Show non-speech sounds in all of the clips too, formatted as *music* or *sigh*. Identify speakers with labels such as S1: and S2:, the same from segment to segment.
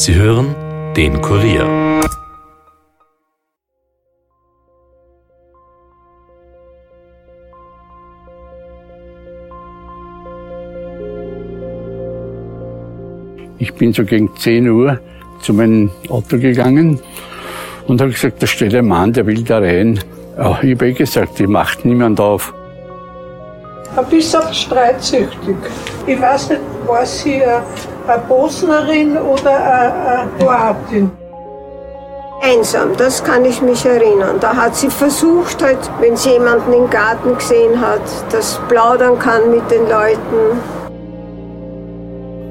S1: Sie hören den Kurier.
S2: Ich bin so gegen 10 Uhr zu meinem Auto gegangen und habe gesagt, da steht ein Mann, der will da rein. Ja, ich habe eh gesagt, die macht niemand auf.
S3: Ein bisschen streitsüchtig. Ich weiß nicht, war sie eine Bosnerin oder eine Kroatin?
S4: Einsam, das kann ich mich erinnern. Da hat sie versucht, halt, wenn sie jemanden im Garten gesehen hat, das plaudern kann mit den Leuten.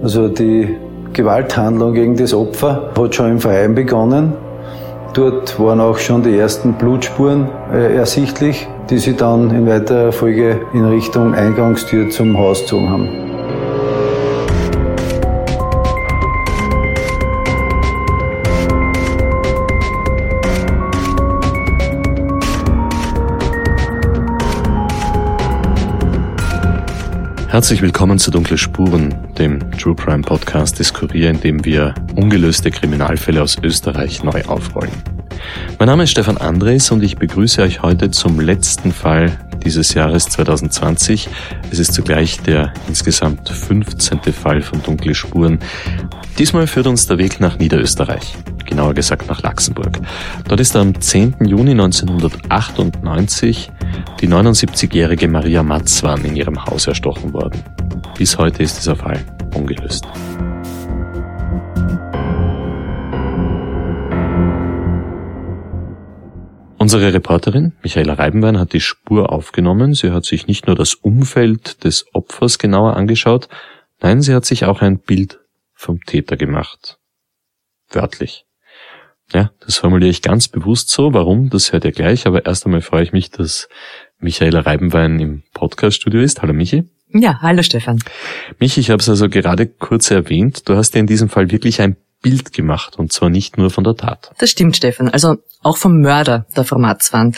S5: Also die Gewalthandlung gegen das Opfer hat schon im Verein begonnen. Dort waren auch schon die ersten Blutspuren äh, ersichtlich, die sie dann in weiterer Folge in Richtung Eingangstür zum Haus gezogen haben.
S1: Herzlich willkommen zu Dunkle Spuren, dem True Crime Podcast des Kurier, in dem wir ungelöste Kriminalfälle aus Österreich neu aufrollen. Mein Name ist Stefan Andres und ich begrüße euch heute zum letzten Fall dieses Jahres 2020. Es ist zugleich der insgesamt 15. Fall von Dunkle Spuren. Diesmal führt uns der Weg nach Niederösterreich, genauer gesagt nach Laxenburg. Dort ist am 10. Juni 1998 die 79-jährige Maria Matzwan in ihrem Haus erstochen worden. Bis heute ist dieser Fall ungelöst. Unsere Reporterin Michaela Reibenwein hat die Spur aufgenommen. Sie hat sich nicht nur das Umfeld des Opfers genauer angeschaut, nein, sie hat sich auch ein Bild vom Täter gemacht. Wörtlich. Ja, das formuliere ich ganz bewusst so. Warum? Das hört ihr gleich. Aber erst einmal freue ich mich, dass Michaela Reibenwein im Podcaststudio ist. Hallo Michi.
S6: Ja, hallo Stefan.
S1: Michi, ich habe es also gerade kurz erwähnt. Du hast dir in diesem Fall wirklich ein Bild gemacht und zwar nicht nur von der Tat.
S6: Das stimmt, Stefan. Also auch vom Mörder der Formatswand.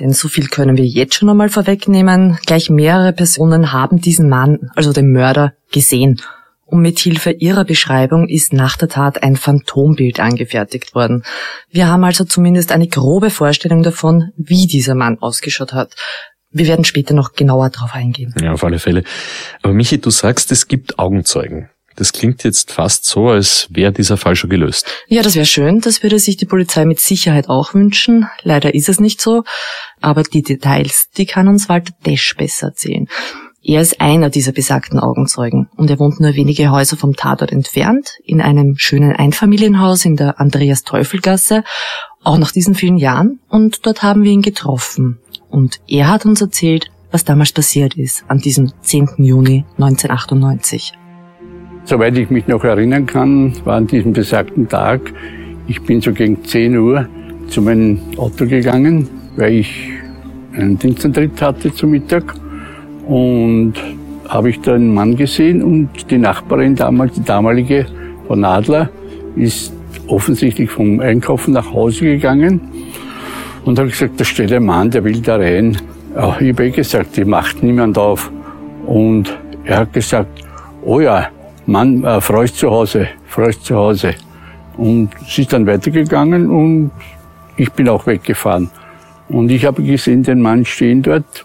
S6: Denn so viel können wir jetzt schon einmal vorwegnehmen. Gleich mehrere Personen haben diesen Mann, also den Mörder, gesehen und mit Hilfe ihrer Beschreibung ist nach der Tat ein Phantombild angefertigt worden. Wir haben also zumindest eine grobe Vorstellung davon, wie dieser Mann ausgeschaut hat. Wir werden später noch genauer darauf eingehen.
S1: Ja, auf alle Fälle. Aber Michi, du sagst, es gibt Augenzeugen. Das klingt jetzt fast so, als wäre dieser Fall schon gelöst.
S6: Ja, das wäre schön. Das würde sich die Polizei mit Sicherheit auch wünschen. Leider ist es nicht so. Aber die Details, die kann uns Walter Desch besser erzählen. Er ist einer dieser besagten Augenzeugen und er wohnt nur wenige Häuser vom Tatort entfernt, in einem schönen Einfamilienhaus in der Andreas-Teufel-Gasse, auch nach diesen vielen Jahren und dort haben wir ihn getroffen. Und er hat uns erzählt, was damals passiert ist, an diesem 10. Juni 1998.
S2: Soweit ich mich noch erinnern kann, war an diesem besagten Tag, ich bin so gegen 10 Uhr zu meinem Auto gegangen, weil ich einen Dienstantritt hatte zum Mittag und habe ich da einen Mann gesehen und die Nachbarin damals, die damalige Frau Nadler, ist offensichtlich vom Einkaufen nach Hause gegangen und habe gesagt, da steht ein Mann, der will da rein. Ich habe eh gesagt, die macht niemand auf. Und er hat gesagt, oh ja, Mann, äh, Frau zu Hause, Frau ist zu Hause. Und sie ist dann weitergegangen und ich bin auch weggefahren. Und ich habe gesehen, den Mann stehen dort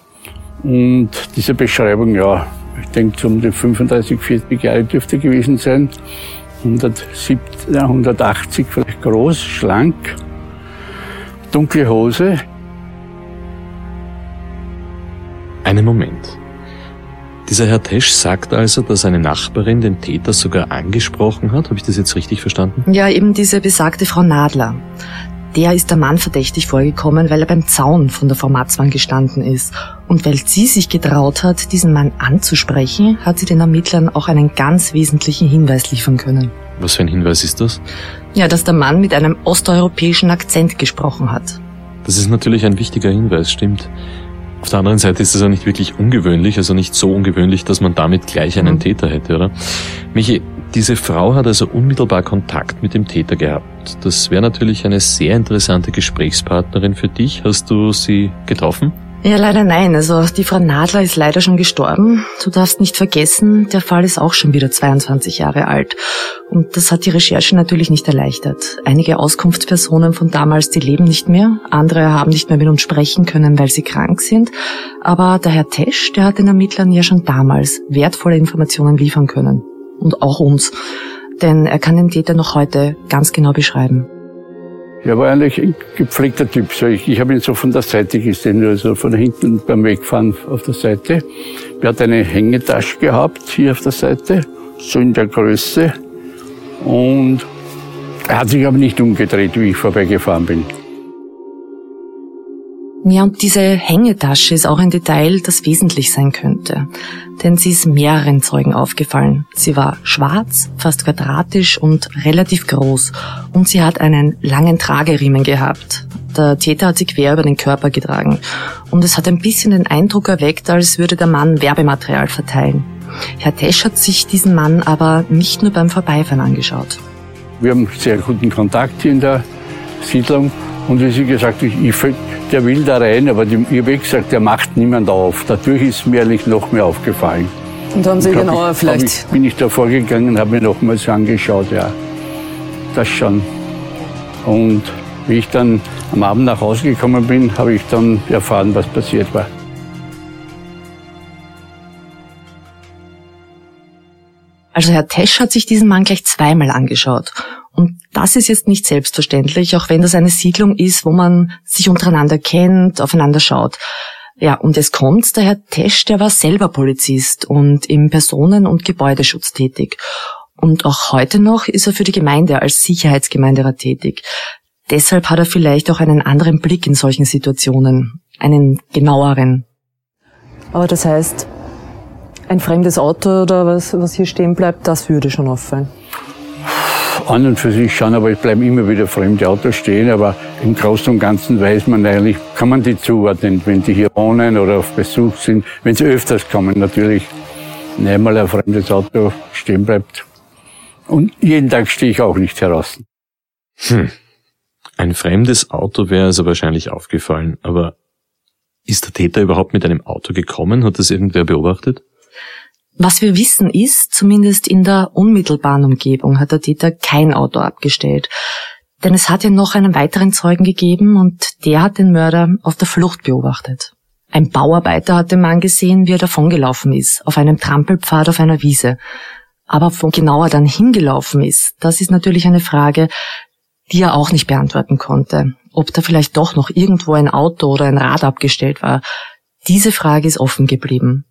S2: und diese Beschreibung, ja, ich denke, um die 35, 40 Jahre dürfte gewesen sein. 170, 180 vielleicht groß, schlank, dunkle Hose.
S1: Einen Moment. Dieser Herr Tesch sagt also, dass eine Nachbarin den Täter sogar angesprochen hat. Habe ich das jetzt richtig verstanden?
S6: Ja, eben diese besagte Frau Nadler der ist der Mann verdächtig vorgekommen, weil er beim Zaun von der Formatswand gestanden ist. Und weil sie sich getraut hat, diesen Mann anzusprechen, hat sie den Ermittlern auch einen ganz wesentlichen Hinweis liefern können.
S1: Was für ein Hinweis ist das?
S6: Ja, dass der Mann mit einem osteuropäischen Akzent gesprochen hat.
S1: Das ist natürlich ein wichtiger Hinweis, stimmt. Auf der anderen Seite ist es ja nicht wirklich ungewöhnlich, also nicht so ungewöhnlich, dass man damit gleich einen mhm. Täter hätte, oder? Michi, diese Frau hat also unmittelbar Kontakt mit dem Täter gehabt. Das wäre natürlich eine sehr interessante Gesprächspartnerin für dich. Hast du sie getroffen?
S6: Ja, leider nein. Also die Frau Nadler ist leider schon gestorben. Du darfst nicht vergessen, der Fall ist auch schon wieder 22 Jahre alt. Und das hat die Recherche natürlich nicht erleichtert. Einige Auskunftspersonen von damals, die leben nicht mehr. Andere haben nicht mehr mit uns sprechen können, weil sie krank sind. Aber der Herr Tesch, der hat den Ermittlern ja schon damals wertvolle Informationen liefern können. Und auch uns. Denn er kann den Täter noch heute ganz genau beschreiben.
S2: Er war eigentlich ein gepflegter Typ. So ich, ich habe ihn so von der Seite gesehen, also von hinten beim Wegfahren auf der Seite. Er hat eine Hängetasche gehabt, hier auf der Seite, so in der Größe. Und er hat sich aber nicht umgedreht, wie ich vorbeigefahren bin.
S6: Ja, und diese Hängetasche ist auch ein Detail, das wesentlich sein könnte. Denn sie ist mehreren Zeugen aufgefallen. Sie war schwarz, fast quadratisch und relativ groß. Und sie hat einen langen Trageriemen gehabt. Der Täter hat sie quer über den Körper getragen. Und es hat ein bisschen den Eindruck erweckt, als würde der Mann Werbematerial verteilen. Herr Tesch hat sich diesen Mann aber nicht nur beim Vorbeifahren angeschaut.
S2: Wir haben sehr guten Kontakt hier in der Siedlung. Und wie sie gesagt, ich, ich der will da rein, aber die, ich habe gesagt, der macht niemand auf. Dadurch ist mir eigentlich noch mehr aufgefallen.
S7: Und haben Sie
S2: Und hab
S7: genauer
S2: ich,
S7: vielleicht...
S2: Ich, bin ich da vorgegangen und habe mir nochmals angeschaut, ja. Das schon. Und wie ich dann am Abend nach Hause gekommen bin, habe ich dann erfahren, was passiert war.
S6: Also Herr Tesch hat sich diesen Mann gleich zweimal angeschaut. Und das ist jetzt nicht selbstverständlich, auch wenn das eine Siedlung ist, wo man sich untereinander kennt, aufeinander schaut. Ja, und es kommt, der Herr Tesch, der war selber Polizist und im Personen- und Gebäudeschutz tätig. Und auch heute noch ist er für die Gemeinde als Sicherheitsgemeinderat tätig. Deshalb hat er vielleicht auch einen anderen Blick in solchen Situationen, einen genaueren.
S7: Aber das heißt, ein fremdes Auto oder was, was hier stehen bleibt, das würde schon auffallen.
S2: An und für sich schon, aber es bleiben immer wieder fremde Autos stehen. Aber im Großen und Ganzen weiß man eigentlich, kann man die zuordnen, wenn die hier wohnen oder auf Besuch sind. Wenn sie öfters kommen, natürlich. Wenn einmal ein fremdes Auto stehen bleibt. Und jeden Tag stehe ich auch nicht heraus.
S1: Hm. Ein fremdes Auto wäre also wahrscheinlich aufgefallen, aber ist der Täter überhaupt mit einem Auto gekommen? Hat das irgendwer beobachtet?
S6: Was wir wissen ist, zumindest in der unmittelbaren Umgebung hat der Täter kein Auto abgestellt. Denn es hat ja noch einen weiteren Zeugen gegeben und der hat den Mörder auf der Flucht beobachtet. Ein Bauarbeiter hat den Mann gesehen, wie er davongelaufen ist, auf einem Trampelpfad auf einer Wiese. Aber wo genau er dann hingelaufen ist, das ist natürlich eine Frage, die er auch nicht beantworten konnte. Ob da vielleicht doch noch irgendwo ein Auto oder ein Rad abgestellt war, diese Frage ist offen geblieben.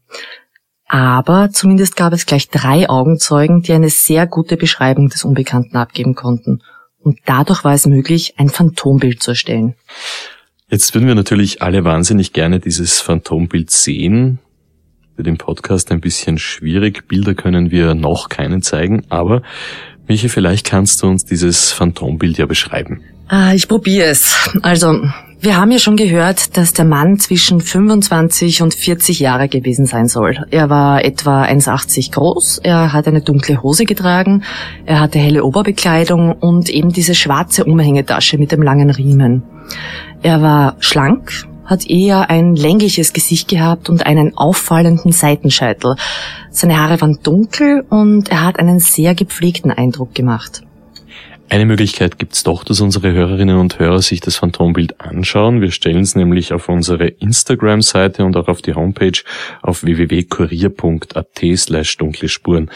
S6: Aber zumindest gab es gleich drei Augenzeugen, die eine sehr gute Beschreibung des Unbekannten abgeben konnten. Und dadurch war es möglich, ein Phantombild zu erstellen.
S1: Jetzt würden wir natürlich alle wahnsinnig gerne dieses Phantombild sehen. Für den Podcast ein bisschen schwierig. Bilder können wir noch keinen zeigen, aber Michi, vielleicht kannst du uns dieses Phantombild ja beschreiben.
S6: Ah, ich probiere es. Also, wir haben ja schon gehört, dass der Mann zwischen 25 und 40 Jahre gewesen sein soll. Er war etwa 1,80 groß, er hat eine dunkle Hose getragen, er hatte helle Oberbekleidung und eben diese schwarze Umhängetasche mit dem langen Riemen. Er war schlank, hat eher ein längliches Gesicht gehabt und einen auffallenden Seitenscheitel. Seine Haare waren dunkel und er hat einen sehr gepflegten Eindruck gemacht.
S1: Eine Möglichkeit gibt's doch, dass unsere Hörerinnen und Hörer sich das Phantombild anschauen. Wir stellen es nämlich auf unsere Instagram-Seite und auch auf die Homepage auf www.kurier.at slash dunkle Spuren.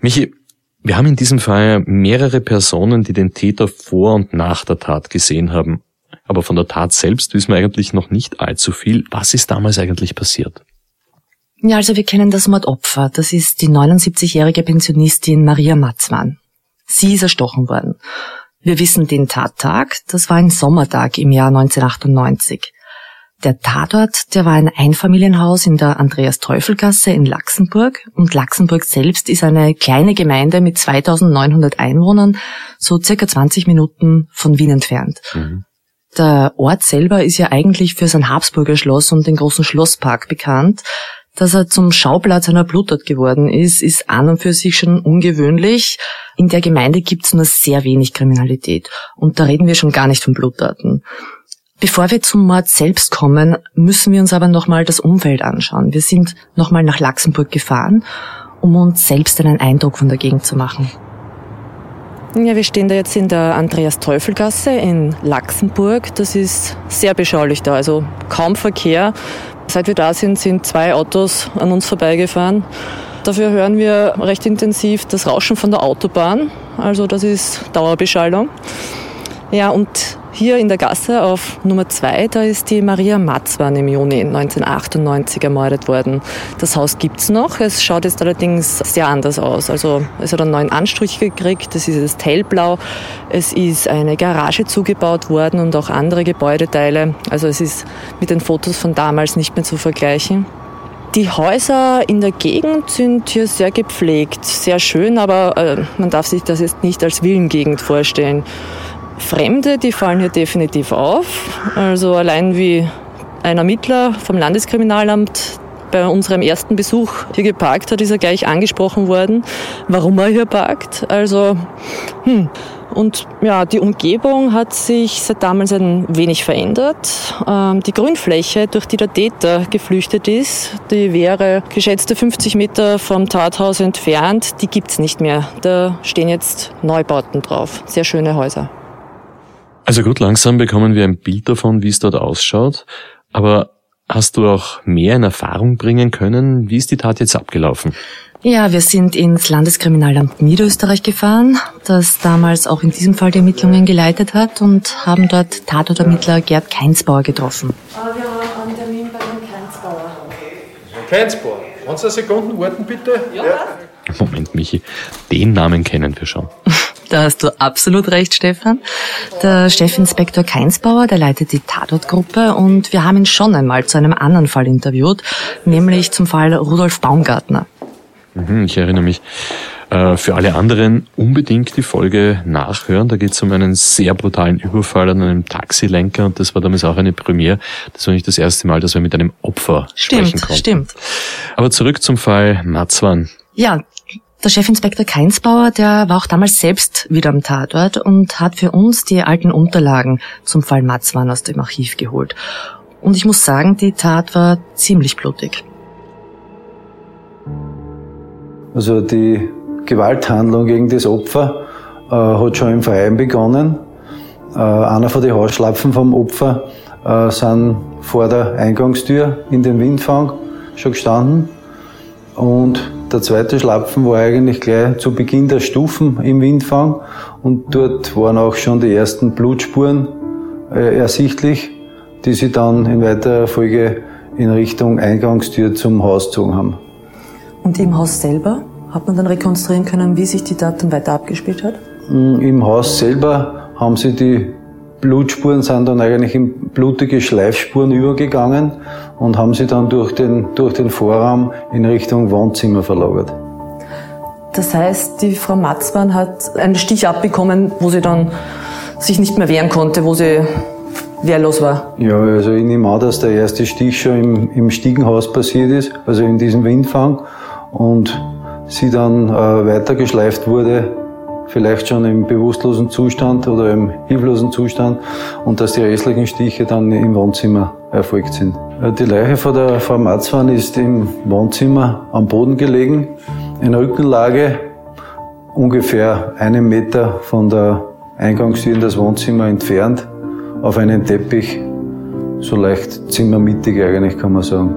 S1: Michi, wir haben in diesem Fall mehrere Personen, die den Täter vor und nach der Tat gesehen haben. Aber von der Tat selbst wissen wir eigentlich noch nicht allzu viel. Was ist damals eigentlich passiert?
S6: Ja, also wir kennen das Mordopfer. Das ist die 79-jährige Pensionistin Maria Matzmann. Sie ist erstochen worden. Wir wissen den Tattag, das war ein Sommertag im Jahr 1998. Der Tatort, der war ein Einfamilienhaus in der Andreas-Teufel-Gasse in Laxenburg und Laxenburg selbst ist eine kleine Gemeinde mit 2900 Einwohnern, so circa 20 Minuten von Wien entfernt. Mhm. Der Ort selber ist ja eigentlich für sein Habsburger Schloss und den großen Schlosspark bekannt. Dass er zum Schauplatz einer Bluttat geworden ist, ist an und für sich schon ungewöhnlich. In der Gemeinde gibt's nur sehr wenig Kriminalität. Und da reden wir schon gar nicht von Bluttaten. Bevor wir zum Mord selbst kommen, müssen wir uns aber nochmal das Umfeld anschauen. Wir sind nochmal nach Laxenburg gefahren, um uns selbst einen Eindruck von der Gegend zu machen. Ja, wir stehen da jetzt in der Andreas-Teufel-Gasse in Laxenburg. Das ist sehr beschaulich da, also kaum Verkehr. Seit wir da sind, sind zwei Autos an uns vorbeigefahren. Dafür hören wir recht intensiv das Rauschen von der Autobahn. Also das ist Dauerbeschallung. Ja, und hier in der Gasse auf Nummer 2, da ist die Maria Matzwan im Juni 1998 ermordet worden. Das Haus gibt's noch, es schaut jetzt allerdings sehr anders aus. Also es hat einen neuen Anstrich gekriegt, es ist jetzt hellblau, es ist eine Garage zugebaut worden und auch andere Gebäudeteile. Also es ist mit den Fotos von damals nicht mehr zu vergleichen. Die Häuser in der Gegend sind hier sehr gepflegt, sehr schön, aber äh, man darf sich das jetzt nicht als Villengegend vorstellen. Fremde, die fallen hier definitiv auf. Also allein wie ein Ermittler vom Landeskriminalamt bei unserem ersten Besuch hier geparkt hat, ist er gleich angesprochen worden, warum er hier parkt. Also, hm. Und ja, die Umgebung hat sich seit damals ein wenig verändert. Ähm, die Grünfläche, durch die der Täter geflüchtet ist, die wäre geschätzte 50 Meter vom Tathaus entfernt, die gibt's nicht mehr. Da stehen jetzt Neubauten drauf. Sehr schöne Häuser.
S1: Also gut, langsam bekommen wir ein Bild davon, wie es dort ausschaut. Aber hast du auch mehr in Erfahrung bringen können? Wie ist die Tat jetzt abgelaufen?
S6: Ja, wir sind ins Landeskriminalamt Niederösterreich gefahren, das damals auch in diesem Fall die Ermittlungen geleitet hat und haben dort Tatortermittler Gerd Keinsbauer getroffen.
S8: Ah, wir haben einen Termin bei Herrn Keinsbauer.
S9: Keinsbauer, kannst du eine Sekunde warten, bitte?
S8: Ja.
S1: Moment, Michi, den Namen kennen wir schon. *laughs*
S6: Da hast du absolut recht, Stefan. Der Chefinspektor Keinsbauer, der leitet die Tatortgruppe und wir haben ihn schon einmal zu einem anderen Fall interviewt, nämlich zum Fall Rudolf Baumgartner.
S1: Mhm, ich erinnere mich. Äh, für alle anderen unbedingt die Folge nachhören. Da geht es um einen sehr brutalen Überfall an einem Taxilenker und das war damals auch eine Premiere. Das war nicht das erste Mal, dass wir mit einem Opfer
S6: Stimmt,
S1: sprechen konnten.
S6: stimmt.
S1: Aber zurück zum Fall Matzwan.
S6: Ja, der Chefinspektor Keinsbauer, der war auch damals selbst wieder am Tatort und hat für uns die alten Unterlagen zum Fall Matzwan aus dem Archiv geholt. Und ich muss sagen, die Tat war ziemlich blutig.
S5: Also die Gewalthandlung gegen das Opfer äh, hat schon im Verein begonnen. Äh, einer von den Haarschlapfen vom Opfer äh, sind vor der Eingangstür in den Windfang schon gestanden. Und der zweite Schlapfen war eigentlich gleich zu Beginn der Stufen im Windfang und dort waren auch schon die ersten Blutspuren äh, ersichtlich, die sie dann in weiterer Folge in Richtung Eingangstür zum Haus gezogen haben.
S7: Und im Haus selber hat man dann rekonstruieren können, wie sich die dann weiter abgespielt hat?
S5: Mm, Im Haus selber haben sie die Blutspuren sind dann eigentlich in blutige Schleifspuren übergegangen und haben sie dann durch den, durch den Vorraum in Richtung Wohnzimmer verlagert.
S7: Das heißt, die Frau Matzmann hat einen Stich abbekommen, wo sie dann sich nicht mehr wehren konnte, wo sie wehrlos war.
S5: Ja, also ich nehme an, dass der erste Stich schon im, im Stiegenhaus passiert ist, also in diesem Windfang und sie dann äh, weitergeschleift wurde, vielleicht schon im bewusstlosen Zustand oder im hilflosen Zustand und dass die restlichen Stiche dann im Wohnzimmer erfolgt sind. Äh, Die Leiche von der Frau Matzwan ist im Wohnzimmer am Boden gelegen, in Rückenlage, ungefähr einen Meter von der Eingangstür in das Wohnzimmer entfernt, auf einem Teppich, so leicht zimmermittig eigentlich kann man sagen.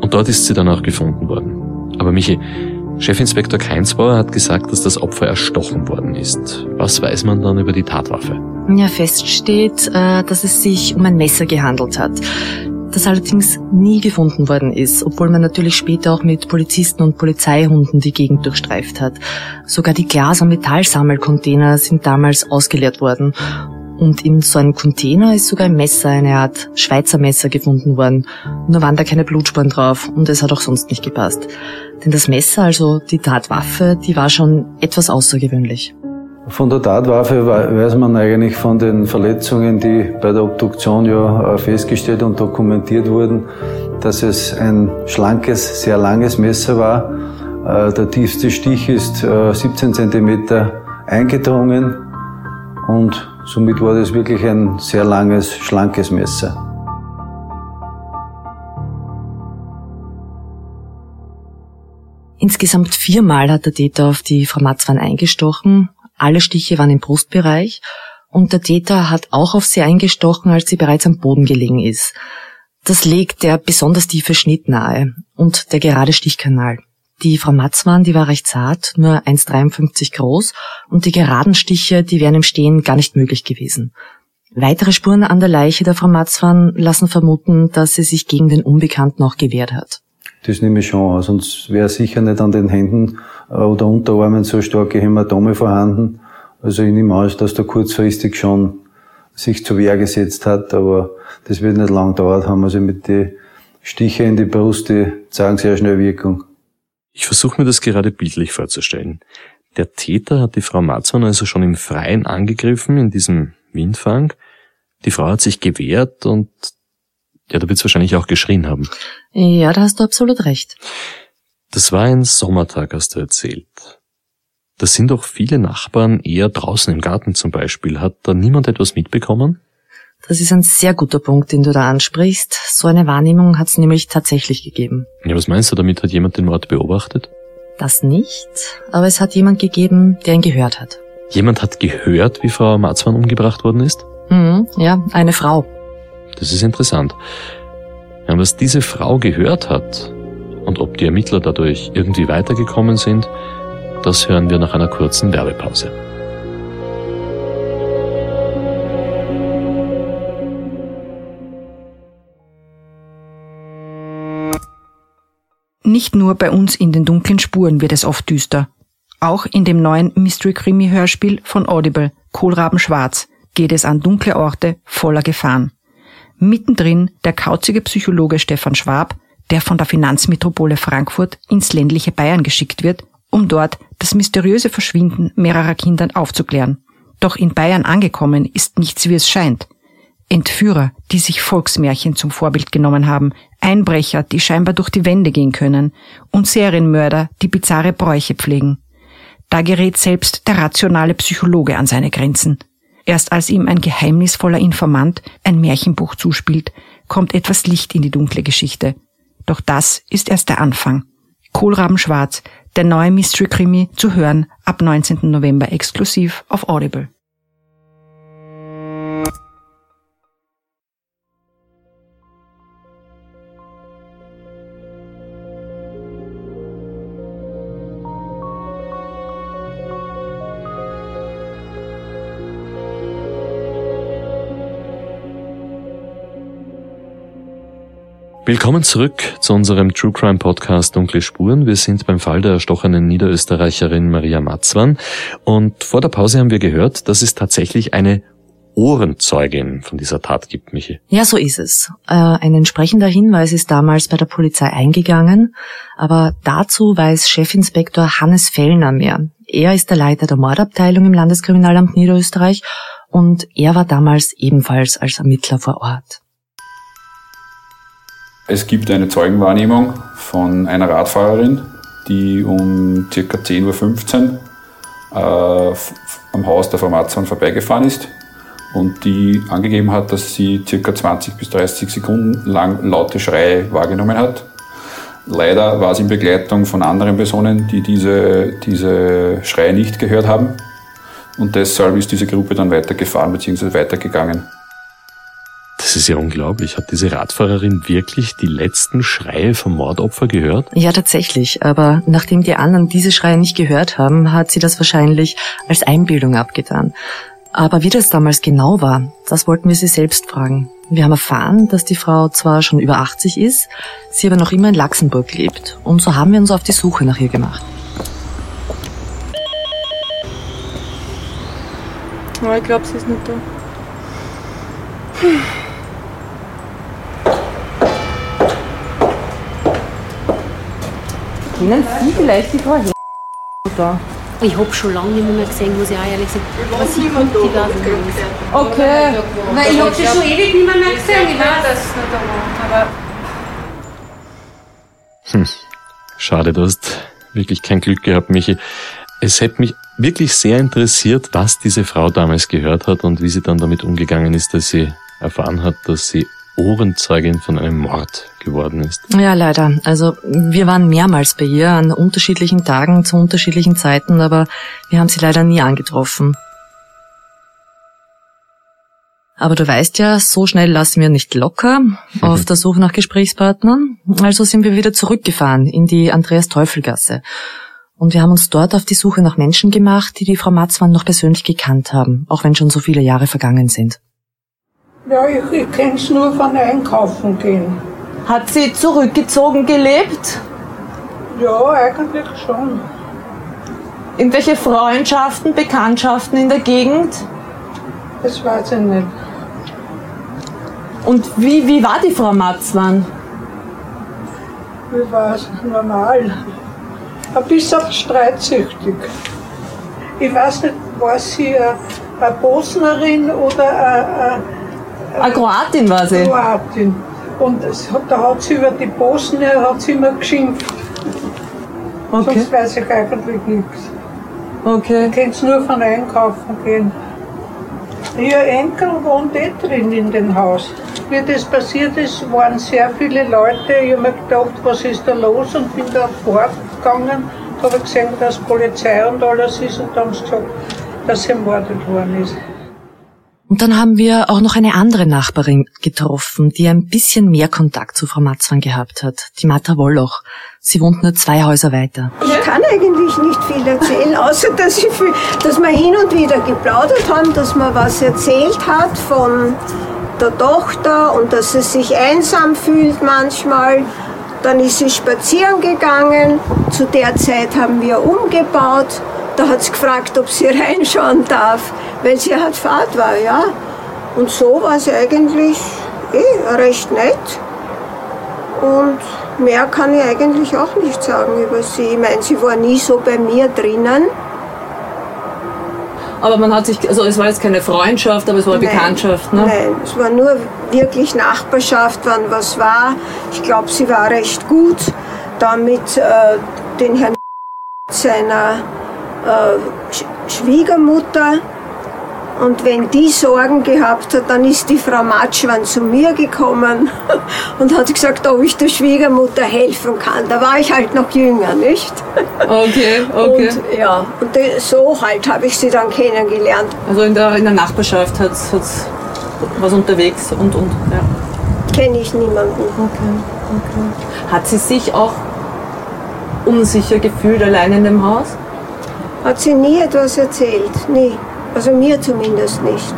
S1: Und dort ist sie dann auch gefunden worden. Aber Michi, Chefinspektor Keinsbauer hat gesagt, dass das Opfer erstochen worden ist. Was weiß man dann über die Tatwaffe?
S6: Ja, fest steht, äh, dass es sich um ein Messer gehandelt hat, das allerdings nie gefunden worden ist, obwohl man natürlich später auch mit Polizisten und Polizeihunden die Gegend durchstreift hat. Sogar die Glas- und Metallsammelcontainer sind damals ausgeleert worden. Und in so einem Container ist sogar ein Messer, eine Art Schweizer Messer gefunden worden. Nur waren da keine Blutspuren drauf und es hat auch sonst nicht gepasst. Denn das Messer, also die Tatwaffe, die war schon etwas außergewöhnlich.
S5: Von der Tatwaffe wei- weiß man eigentlich von den Verletzungen, die bei der Obduktion ja äh, festgestellt und dokumentiert wurden, dass es ein schlankes, sehr langes Messer war. Äh, Der tiefste Stich ist äh, 17 Zentimeter eingedrungen und somit war das wirklich ein sehr langes, schlankes Messer.
S6: Insgesamt viermal hat der Täter auf die Frau Matzwan eingestochen. Alle Stiche waren im Brustbereich. Und der Täter hat auch auf sie eingestochen, als sie bereits am Boden gelegen ist. Das legt der besonders tiefe Schnitt nahe und der gerade Stichkanal. Die Frau Matzwan, die war recht zart, nur 1,53 groß und die geraden Stiche, die wären im Stehen gar nicht möglich gewesen. Weitere Spuren an der Leiche der Frau Matzwan lassen vermuten, dass sie sich gegen den Unbekannten auch gewehrt hat.
S5: Das nehme ich schon an. Sonst wäre sicher nicht an den Händen äh, oder Unterarmen so starke Hämatome vorhanden. Also ich nehme an, dass der kurzfristig schon sich zur Wehr gesetzt hat, aber das wird nicht lang dauert haben. Also mit den Stiche in die Brust, die zeigen sehr schnell Wirkung.
S1: Ich versuche mir das gerade bildlich vorzustellen. Der Täter hat die Frau Matzmann also schon im Freien angegriffen, in diesem Windfang. Die Frau hat sich gewehrt und ja, du wirst wahrscheinlich auch geschrien haben.
S6: Ja, da hast du absolut recht.
S1: Das war ein Sommertag, hast du erzählt. Da sind doch viele Nachbarn eher draußen im Garten zum Beispiel. Hat da niemand etwas mitbekommen?
S6: Das ist ein sehr guter Punkt, den du da ansprichst. So eine Wahrnehmung hat es nämlich tatsächlich gegeben.
S1: Ja, was meinst du damit? Hat jemand den Mord beobachtet?
S6: Das nicht, aber es hat jemand gegeben, der ihn gehört hat.
S1: Jemand hat gehört, wie Frau Marzwan umgebracht worden ist?
S6: Mhm, ja, eine Frau.
S1: Das ist interessant. Ja, was diese Frau gehört hat und ob die Ermittler dadurch irgendwie weitergekommen sind, das hören wir nach einer kurzen Werbepause.
S10: Nicht nur bei uns in den dunklen Spuren wird es oft düster. Auch in dem neuen Mystery-Krimi-Hörspiel von Audible, Kohlraben Schwarz, geht es an dunkle Orte voller Gefahren. Mittendrin der kauzige Psychologe Stefan Schwab, der von der Finanzmetropole Frankfurt ins ländliche Bayern geschickt wird, um dort das mysteriöse Verschwinden mehrerer Kindern aufzuklären. Doch in Bayern angekommen ist nichts wie es scheint. Entführer, die sich Volksmärchen zum Vorbild genommen haben, Einbrecher, die scheinbar durch die Wände gehen können, und Serienmörder, die bizarre Bräuche pflegen. Da gerät selbst der rationale Psychologe an seine Grenzen. Erst als ihm ein geheimnisvoller Informant ein Märchenbuch zuspielt, kommt etwas Licht in die dunkle Geschichte. Doch das ist erst der Anfang. Kohlraben Schwarz, der neue Mystery-Krimi, zu hören ab 19. November exklusiv auf Audible.
S1: Willkommen zurück zu unserem True Crime Podcast Dunkle Spuren. Wir sind beim Fall der erstochenen Niederösterreicherin Maria Matzwan und vor der Pause haben wir gehört, dass es tatsächlich eine Ohrenzeugin von dieser Tat gibt, Michi.
S6: Ja, so ist es. Äh, ein entsprechender Hinweis ist damals bei der Polizei eingegangen, aber dazu weiß Chefinspektor Hannes Fellner mehr. Er ist der Leiter der Mordabteilung im Landeskriminalamt Niederösterreich und er war damals ebenfalls als Ermittler vor Ort.
S11: Es gibt eine Zeugenwahrnehmung von einer Radfahrerin, die um ca. 10.15 Uhr äh, am Haus der Frau Matzahn vorbeigefahren ist und die angegeben hat, dass sie ca. 20 bis 30 Sekunden lang laute Schreie wahrgenommen hat. Leider war sie in Begleitung von anderen Personen, die diese, diese Schreie nicht gehört haben. Und deshalb ist diese Gruppe dann weitergefahren bzw. weitergegangen.
S1: Das ist ja unglaublich. Hat diese Radfahrerin wirklich die letzten Schreie vom Mordopfer gehört?
S6: Ja, tatsächlich. Aber nachdem die anderen diese Schreie nicht gehört haben, hat sie das wahrscheinlich als Einbildung abgetan. Aber wie das damals genau war, das wollten wir sie selbst fragen. Wir haben erfahren, dass die Frau zwar schon über 80 ist, sie aber noch immer in Laxenburg lebt. Und so haben wir uns auf die Suche nach ihr gemacht.
S8: Oh, ich glaube, sie ist nicht da.
S7: Kennen Sie vielleicht die Frau da?
S12: Ich habe schon lange nicht mehr gesehen, muss ich auch ehrlich sagen. Aber sie kommt, die weiß ich nicht.
S7: Okay.
S12: Weil ich habe sie schon ewig nicht mehr, mehr gesehen. Ich weiß das nicht einmal.
S1: Hm. Schade, du hast wirklich kein Glück gehabt, Michi. Es hätte mich wirklich sehr interessiert, was diese Frau damals gehört hat und wie sie dann damit umgegangen ist, dass sie erfahren hat, dass sie Ohrenzeugin von einem Mord geworden ist.
S6: Ja, leider. Also wir waren mehrmals bei ihr an unterschiedlichen Tagen zu unterschiedlichen Zeiten, aber wir haben sie leider nie angetroffen. Aber du weißt ja, so schnell lassen wir nicht locker *laughs* auf der Suche nach Gesprächspartnern. Also sind wir wieder zurückgefahren in die Andreas-Teufel-Gasse. Und wir haben uns dort auf die Suche nach Menschen gemacht, die die Frau Matzmann noch persönlich gekannt haben, auch wenn schon so viele Jahre vergangen sind.
S3: Ja, ich, ich kenne es nur von Einkaufen gehen.
S7: Hat sie zurückgezogen gelebt?
S3: Ja, eigentlich schon.
S7: Irgendwelche Freundschaften, Bekanntschaften in der Gegend?
S3: Das weiß ich nicht.
S7: Und wie, wie war die Frau Matzmann?
S3: Wie war es? Normal. Ein bisschen streitsüchtig. Ich weiß nicht, war sie eine, eine Bosnerin oder eine,
S7: eine Kroatin war sie?
S3: Kroatin. Und es hat, da hat sie über die hat sie immer geschimpft.
S7: Okay.
S3: Sonst weiß ich eigentlich nichts.
S7: Okay.
S3: Ich kenne es nur von Einkaufen gehen. Ihr Enkel wohnt eh drin in dem Haus. Wie das passiert ist, waren sehr viele Leute. Ich habe mir gedacht, was ist da los und bin da fortgegangen. Da habe ich gesehen, dass Polizei und alles ist und dann haben sie gesagt, dass sie ermordet worden ist.
S6: Und dann haben wir auch noch eine andere Nachbarin getroffen, die ein bisschen mehr Kontakt zu Frau Matzmann gehabt hat, die Martha Wolloch. Sie wohnt nur zwei Häuser weiter.
S4: Ich kann eigentlich nicht viel erzählen, außer dass, ich viel, dass wir hin und wieder geplaudert haben, dass man was erzählt hat von der Tochter und dass sie sich einsam fühlt manchmal. Dann ist sie spazieren gegangen. Zu der Zeit haben wir umgebaut. Da hat sie gefragt, ob sie *laughs* reinschauen darf, weil sie halt Fahrt war, ja. Und so war sie eigentlich eh recht nett. Und mehr kann ich eigentlich auch nicht sagen über sie. Ich meine, sie war nie so bei mir drinnen.
S7: Aber man hat sich, also es war jetzt keine Freundschaft, aber es war eine
S4: Nein,
S7: Bekanntschaft, ne?
S4: Nein, es war nur wirklich Nachbarschaft, wann was war. Ich glaube, sie war recht gut. Dann mit äh, den Herrn seiner äh, Sch Schwiegermutter. Und wenn die Sorgen gehabt hat, dann ist die Frau Matschwan zu mir gekommen *laughs* und hat gesagt, ob ich der Schwiegermutter helfen kann. Da war ich halt noch jünger, nicht?
S7: Okay, okay.
S4: Und, ja, und so halt habe ich sie dann kennengelernt.
S7: Also in der, in der Nachbarschaft hat es was unterwegs und, und ja.
S4: Kenne ich niemanden.
S7: Okay, okay. Hat sie sich auch unsicher gefühlt allein in dem Haus?
S4: Hat sie nie etwas erzählt, nie. Also mir zumindest nicht.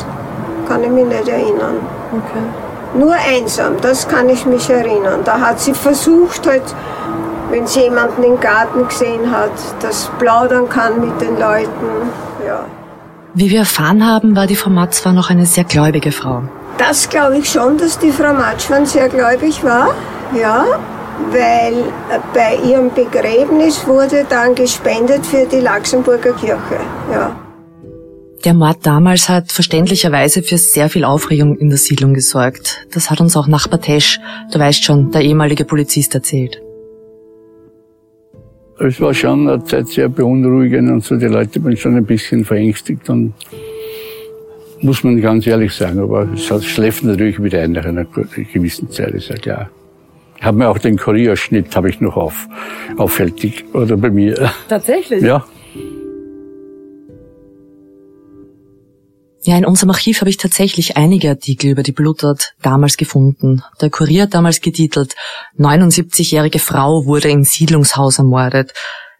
S4: Kann ich mich nicht erinnern.
S7: Okay.
S4: Nur einsam, das kann ich mich erinnern. Da hat sie versucht, halt, wenn sie jemanden im Garten gesehen hat, das plaudern kann mit den Leuten. Ja.
S6: Wie wir erfahren haben, war die Frau Matzmann noch eine sehr gläubige Frau.
S4: Das glaube ich schon, dass die Frau Matschmann sehr gläubig war. Ja, weil äh, bei ihrem Begräbnis wurde dann gespendet für die Laxenburger Kirche. Ja.
S6: Der Mord damals hat verständlicherweise für sehr viel Aufregung in der Siedlung gesorgt. Das hat uns auch Nachbar Tesch, du weißt schon, der ehemalige Polizist erzählt.
S2: Es war schon eine Zeit sehr beunruhigend und so. Die Leute waren schon ein bisschen verängstigt und muss man ganz ehrlich sagen. Aber es hat- schläft natürlich wieder ein nach einer gewissen Zeit, ist ja klar. Ich habe mir auch den Kurierschnitt habe ich noch auf, auffällig oder bei mir.
S7: Tatsächlich?
S2: Ja.
S6: Ja, in unserem Archiv habe ich tatsächlich einige Artikel über die Bluttat damals gefunden. Der Kurier hat damals getitelt, 79-jährige Frau wurde im Siedlungshaus ermordet.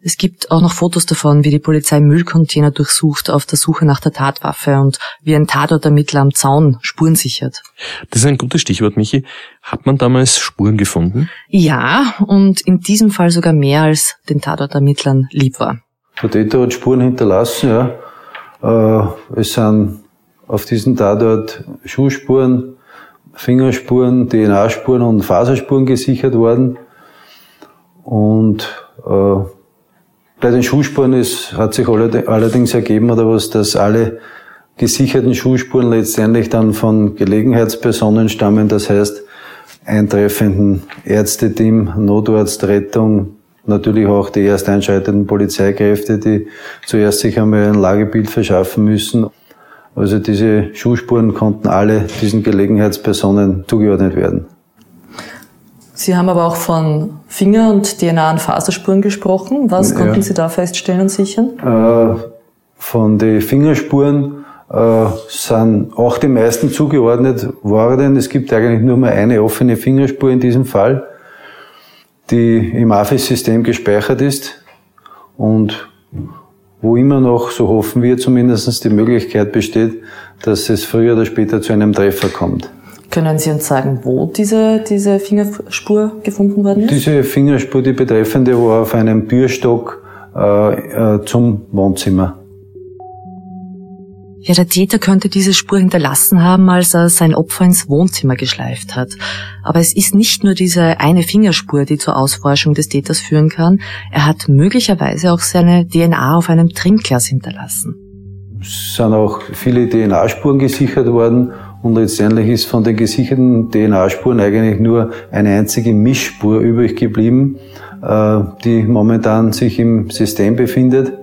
S6: Es gibt auch noch Fotos davon, wie die Polizei Müllcontainer durchsucht auf der Suche nach der Tatwaffe und wie ein Tatortermittler am Zaun Spuren sichert.
S1: Das ist ein gutes Stichwort, Michi. Hat man damals Spuren gefunden?
S6: Ja, und in diesem Fall sogar mehr als den Tatortermittlern lieb war.
S5: Der Täter hat Spuren hinterlassen, ja. Äh, Es sind auf diesem Tatort Schuhspuren, Fingerspuren, DNA-Spuren und Faserspuren gesichert worden. Und äh, bei den Schuhspuren ist, hat sich allerdings ergeben, oder was, dass alle gesicherten Schuhspuren letztendlich dann von Gelegenheitspersonen stammen, das heißt eintreffenden Ärzteteam, Notarzt, Rettung, natürlich auch die erst einschreitenden Polizeikräfte, die zuerst sich einmal ein Lagebild verschaffen müssen. Also diese Schuhspuren konnten alle diesen Gelegenheitspersonen zugeordnet werden.
S7: Sie haben aber auch von Finger- und DNA- und Faserspuren gesprochen. Was konnten ja. Sie da feststellen und sichern?
S5: Äh, von den Fingerspuren äh, sind auch die meisten zugeordnet worden. Es gibt eigentlich nur mal eine offene Fingerspur in diesem Fall, die im AFIS-System gespeichert ist und wo immer noch, so hoffen wir zumindest, die Möglichkeit besteht, dass es früher oder später zu einem Treffer kommt.
S7: Können Sie uns sagen, wo diese, diese Fingerspur gefunden worden ist?
S5: Diese Fingerspur, die betreffende, war auf einem Türstock äh, äh, zum Wohnzimmer.
S6: Ja, der Täter könnte diese Spur hinterlassen haben, als er sein Opfer ins Wohnzimmer geschleift hat. Aber es ist nicht nur diese eine Fingerspur, die zur Ausforschung des Täters führen kann. Er hat möglicherweise auch seine DNA auf einem Trinkglas hinterlassen.
S5: Es sind auch viele DNA-Spuren gesichert worden und letztendlich ist von den gesicherten DNA-Spuren eigentlich nur eine einzige Mischspur übrig geblieben, äh, die momentan sich im System befindet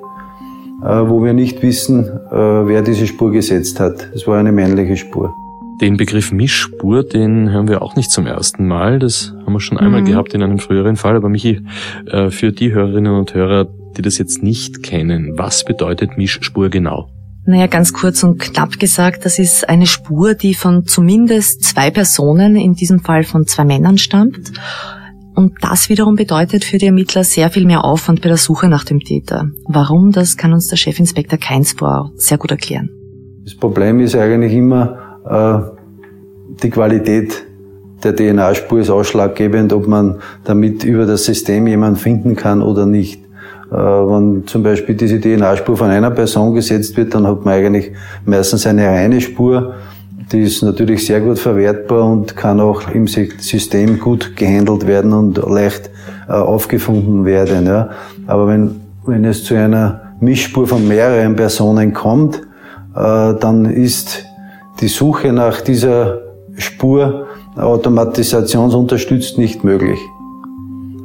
S5: wo wir nicht wissen, äh, wer diese Spur gesetzt hat. Es war eine männliche Spur.
S1: Den Begriff Mischspur, den hören wir auch nicht zum ersten Mal. Das haben wir schon einmal mhm. gehabt in einem früheren Fall. Aber Michi, äh, für die Hörerinnen und Hörer, die das jetzt nicht kennen, was bedeutet Mischspur genau?
S6: Naja, ganz kurz und knapp gesagt, das ist eine Spur, die von zumindest zwei Personen, in diesem Fall von zwei Männern stammt und das wiederum bedeutet für die Ermittler sehr viel mehr Aufwand bei der Suche nach dem Täter. Warum, das kann uns der Chefinspektor Keinsbauer sehr gut erklären.
S5: Das Problem ist eigentlich immer äh, die Qualität der DNA-Spur ist ausschlaggebend, ob man damit über das System jemanden finden kann oder nicht. Äh, wenn zum Beispiel diese DNA-Spur von einer Person gesetzt wird, dann hat man eigentlich meistens eine reine Spur die ist natürlich sehr gut verwertbar und kann auch im System gut gehandelt werden und leicht äh, aufgefunden werden. Ja. Aber wenn, wenn es zu einer Mischspur von mehreren Personen kommt, äh, dann ist die Suche nach dieser Spur automatisationsunterstützt nicht möglich.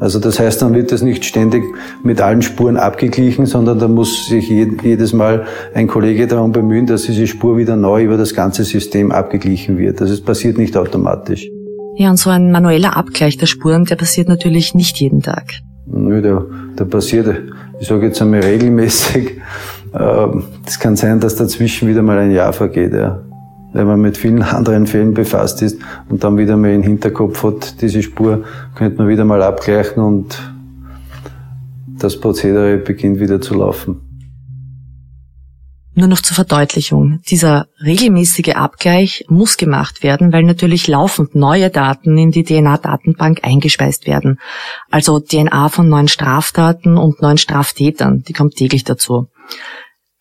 S5: Also das heißt, dann wird das nicht ständig mit allen Spuren abgeglichen, sondern da muss sich jedes Mal ein Kollege darum bemühen, dass diese Spur wieder neu über das ganze System abgeglichen wird. Das ist, passiert nicht automatisch.
S6: Ja, und so ein manueller Abgleich der Spuren, der passiert natürlich nicht jeden Tag.
S5: Nö, der, der passiert, ich sage jetzt einmal regelmäßig. *laughs* Ähm, es kann sein, dass dazwischen wieder mal ein Jahr vergeht. Ja wenn man mit vielen anderen Fällen befasst ist und dann wieder mal im Hinterkopf hat, diese Spur könnte man wieder mal abgleichen und das Prozedere beginnt wieder zu laufen.
S6: Nur noch zur Verdeutlichung. Dieser regelmäßige Abgleich muss gemacht werden, weil natürlich laufend neue Daten in die DNA-Datenbank eingespeist werden. Also DNA von neuen Straftaten und neuen Straftätern, die kommt täglich dazu.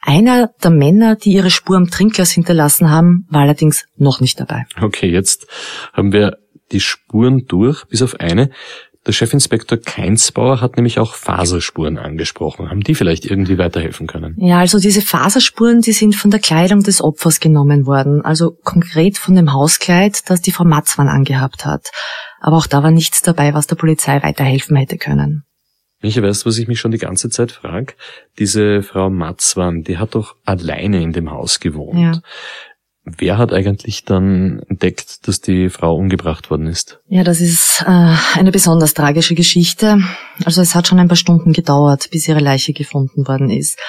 S6: Einer der Männer, die ihre Spur am Trinkglas hinterlassen haben, war allerdings noch nicht dabei.
S1: Okay, jetzt haben wir die Spuren durch, bis auf eine. Der Chefinspektor Keinsbauer hat nämlich auch Faserspuren angesprochen. Haben die vielleicht irgendwie weiterhelfen können?
S6: Ja, also diese Faserspuren, die sind von der Kleidung des Opfers genommen worden. Also konkret von dem Hauskleid, das die Frau Matzmann angehabt hat. Aber auch da war nichts dabei, was der Polizei weiterhelfen hätte können.
S1: Micha, weißt du, was ich mich schon die ganze Zeit frage? Diese Frau Matzwan, die hat doch alleine in dem Haus gewohnt. Ja. Wer hat eigentlich dann entdeckt, dass die Frau umgebracht worden ist?
S6: Ja, das ist äh, eine besonders tragische Geschichte. Also es hat schon ein paar Stunden gedauert, bis ihre Leiche gefunden worden ist.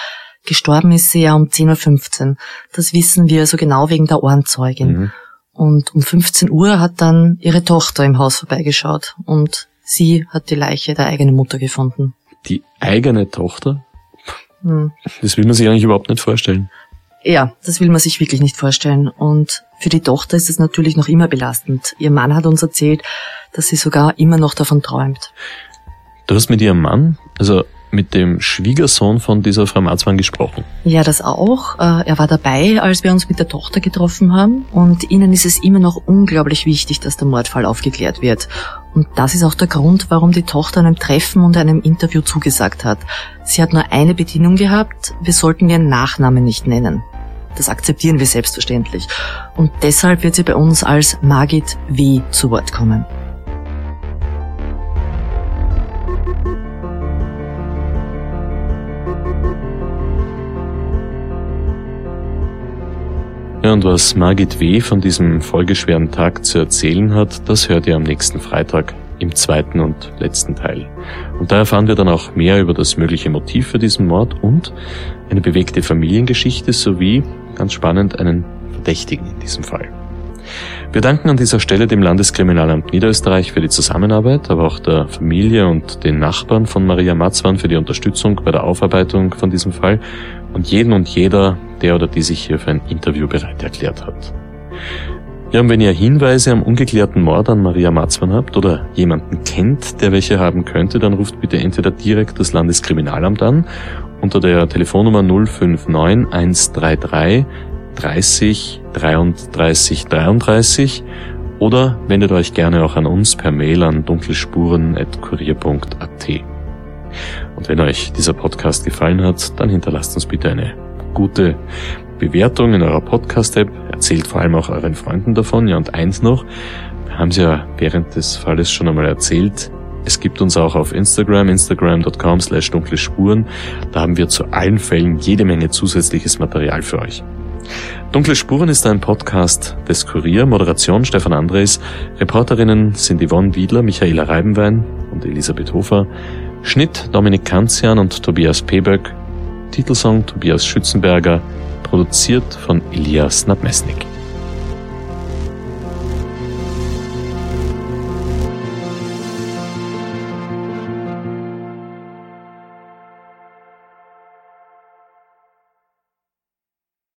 S6: Gestorben ist sie ja um 10.15 Uhr. Das wissen wir so genau wegen der Ohrenzeugin. Mhm. Und um 15 Uhr hat dann ihre Tochter im Haus vorbeigeschaut und Sie hat die Leiche der eigenen Mutter gefunden.
S1: Die eigene Tochter? Hm. Das will man sich eigentlich überhaupt nicht vorstellen.
S6: Ja, das will man sich wirklich nicht vorstellen. Und für die Tochter ist es natürlich noch immer belastend. Ihr Mann hat uns erzählt, dass sie sogar immer noch davon träumt.
S1: Du hast mit ihrem Mann, also mit dem Schwiegersohn von dieser Frau Marzmann gesprochen.
S6: Ja, das auch. Äh, er war dabei, als wir uns mit der Tochter getroffen haben. Und ihnen ist es immer noch unglaublich wichtig, dass der Mordfall aufgeklärt wird. Und das ist auch der Grund, warum die Tochter einem Treffen und einem Interview zugesagt hat. Sie hat nur eine Bedingung gehabt, wir sollten ihren Nachnamen nicht nennen. Das akzeptieren wir selbstverständlich. Und deshalb wird sie bei uns als Margit W. zu Wort kommen.
S1: Und was Margit W. von diesem folgeschweren Tag zu erzählen hat, das hört ihr am nächsten Freitag im zweiten und letzten Teil. Und da erfahren wir dann auch mehr über das mögliche Motiv für diesen Mord und eine bewegte Familiengeschichte sowie, ganz spannend, einen Verdächtigen in diesem Fall. Wir danken an dieser Stelle dem Landeskriminalamt Niederösterreich für die Zusammenarbeit, aber auch der Familie und den Nachbarn von Maria Matzwan für die Unterstützung bei der Aufarbeitung von diesem Fall und jeden und jeder, der oder die sich hier für ein Interview bereit erklärt hat. Ja, und wenn ihr Hinweise am ungeklärten Mord an Maria Matzmann habt oder jemanden kennt, der welche haben könnte, dann ruft bitte entweder direkt das Landeskriminalamt an unter der Telefonnummer 059 133 30 33 33 oder wendet euch gerne auch an uns per Mail an dunkelspuren.kurier.at. Und wenn euch dieser Podcast gefallen hat, dann hinterlasst uns bitte eine gute Bewertung in eurer Podcast-App. Erzählt vor allem auch euren Freunden davon. Ja, und eins noch, wir haben es ja während des Falles schon einmal erzählt. Es gibt uns auch auf Instagram, instagram.com slash dunkle Spuren. Da haben wir zu allen Fällen jede Menge zusätzliches Material für euch. Dunkle Spuren ist ein Podcast des Kurier, Moderation Stefan Andres, Reporterinnen sind Yvonne Wiedler, Michaela Reibenwein und Elisabeth Hofer, Schnitt Dominik Kanzian und Tobias Peböck, Titelsong Tobias Schützenberger, produziert von Elias Nabmesnik.